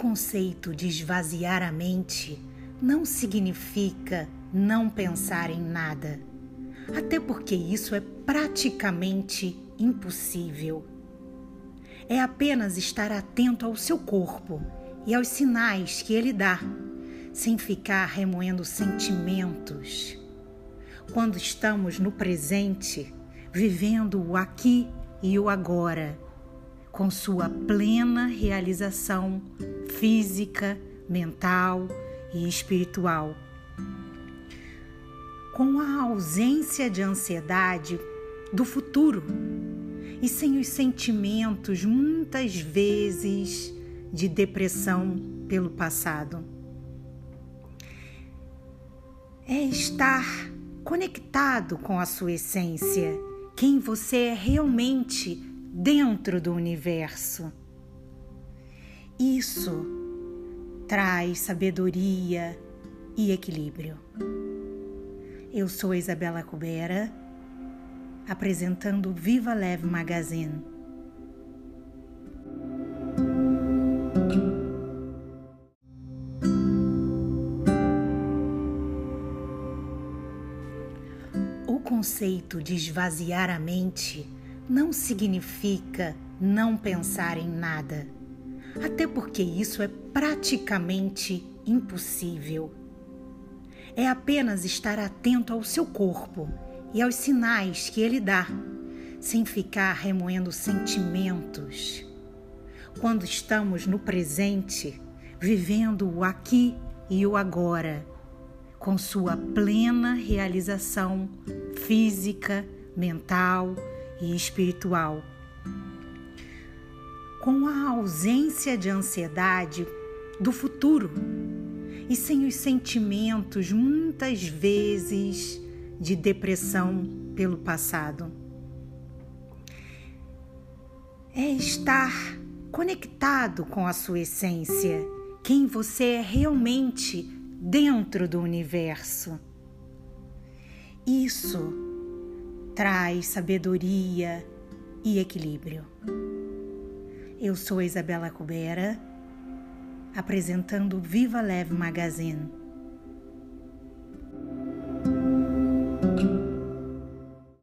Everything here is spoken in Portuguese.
conceito de esvaziar a mente não significa não pensar em nada, até porque isso é praticamente impossível. É apenas estar atento ao seu corpo e aos sinais que ele dá, sem ficar remoendo sentimentos. Quando estamos no presente, vivendo o aqui e o agora com sua plena realização física, mental e espiritual. Com a ausência de ansiedade do futuro e sem os sentimentos, muitas vezes, de depressão pelo passado. É estar conectado com a sua essência, quem você é realmente dentro do universo. Isso traz sabedoria e equilíbrio. Eu sou Isabela Cubera, apresentando Viva Leve Magazine. O conceito de esvaziar a mente não significa não pensar em nada, até porque isso é praticamente impossível. É apenas estar atento ao seu corpo e aos sinais que ele dá, sem ficar remoendo sentimentos. Quando estamos no presente, vivendo o aqui e o agora, com sua plena realização física, mental e espiritual. Com a ausência de ansiedade do futuro e sem os sentimentos, muitas vezes, de depressão pelo passado. É estar conectado com a sua essência, quem você é realmente dentro do universo. Isso traz sabedoria e equilíbrio. Eu sou Isabela Cubera, apresentando o Viva Leve Magazine.